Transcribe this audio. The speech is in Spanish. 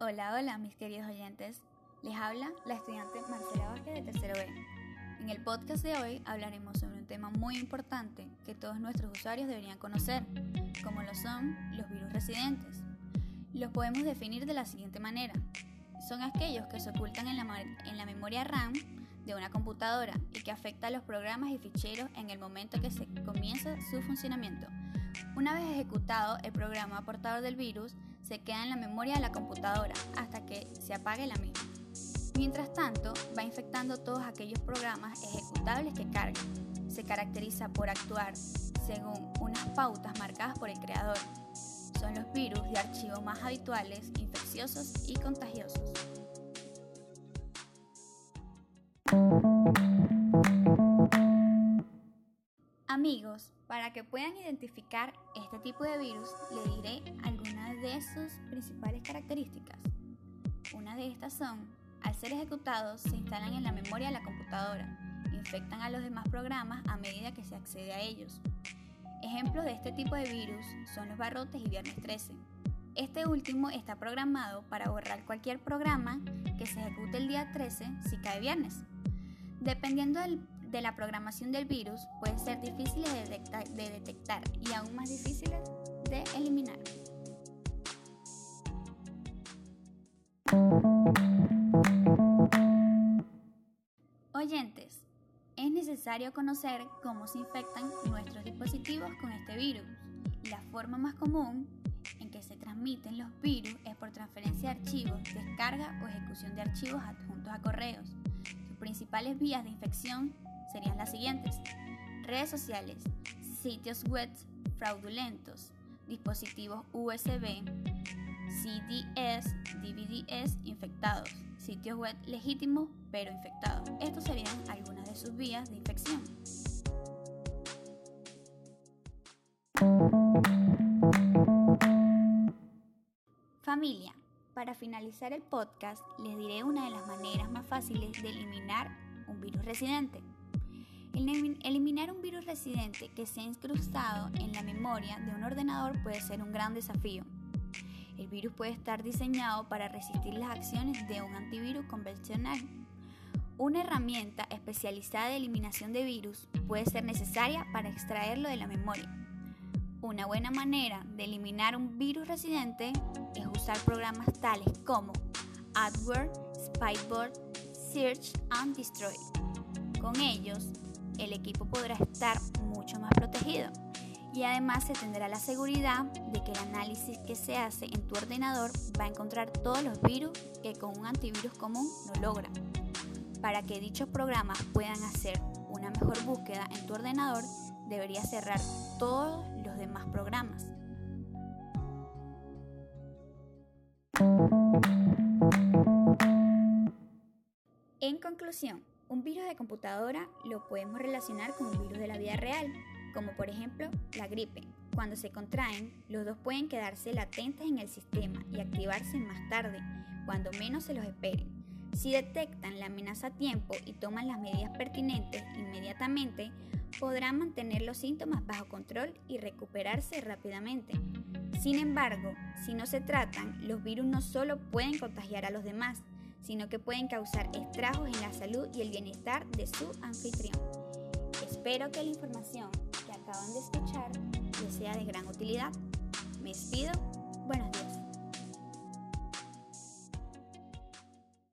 Hola, hola mis queridos oyentes. Les habla la estudiante Marcela Vázquez de Tercero B. En el podcast de hoy hablaremos sobre un tema muy importante que todos nuestros usuarios deberían conocer, como lo son los virus residentes. Los podemos definir de la siguiente manera. Son aquellos que se ocultan en la, en la memoria RAM de una computadora y que afecta a los programas y ficheros en el momento que se comienza su funcionamiento. Una vez ejecutado, el programa portador del virus se queda en la memoria de la computadora hasta que se apague la misma. Mientras tanto, va infectando todos aquellos programas ejecutables que carga. Se caracteriza por actuar según unas pautas marcadas por el creador. Son los virus de archivo más habituales, infecciosos y contagiosos. Amigos, para que puedan identificar este tipo de virus, le diré algunas de sus principales características. Una de estas son, al ser ejecutados, se instalan en la memoria de la computadora, infectan a los demás programas a medida que se accede a ellos. Ejemplos de este tipo de virus son los barrotes y viernes 13. Este último está programado para borrar cualquier programa que se ejecute el día 13 si cae viernes. Dependiendo de la programación del virus pueden ser difíciles de detectar, y aún más difíciles de eliminar. Necesario conocer cómo se infectan nuestros dispositivos con este virus. La forma más común en que se transmiten los virus es por transferencia de archivos, descarga o ejecución de archivos adjuntos a correos. Sus principales vías de infección serían las siguientes. Redes sociales, sitios web fraudulentos, dispositivos USB, CDS, DVDs infectados, sitios web legítimos pero infectados. Estos serían algunas de sus vías de infección. Familia, para finalizar el podcast les diré una de las maneras más fáciles de eliminar un virus residente. Eliminar un virus residente que se ha incrustado en la memoria de un ordenador puede ser un gran desafío. El virus puede estar diseñado para resistir las acciones de un antivirus convencional. Una herramienta especializada de eliminación de virus puede ser necesaria para extraerlo de la memoria. Una buena manera de eliminar un virus residente es usar programas tales como AdWord, Spyboard, Search and Destroy. Con ellos, el equipo podrá estar mucho más protegido y además se tendrá la seguridad de que el análisis que se hace en tu ordenador va a encontrar todos los virus que con un antivirus común no logra. Para que dichos programas puedan hacer una mejor búsqueda en tu ordenador, deberías cerrar todos los demás programas. En conclusión, un virus de computadora lo podemos relacionar con un virus de la vida real, como por ejemplo la gripe. Cuando se contraen, los dos pueden quedarse latentes en el sistema y activarse más tarde, cuando menos se los esperen. Si detectan la amenaza a tiempo y toman las medidas pertinentes inmediatamente, podrán mantener los síntomas bajo control y recuperarse rápidamente. Sin embargo, si no se tratan, los virus no solo pueden contagiar a los demás, sino que pueden causar estragos en la salud y el bienestar de su anfitrión. Espero que la información acaban de escuchar les sea de gran utilidad. Me despido. Buenos días.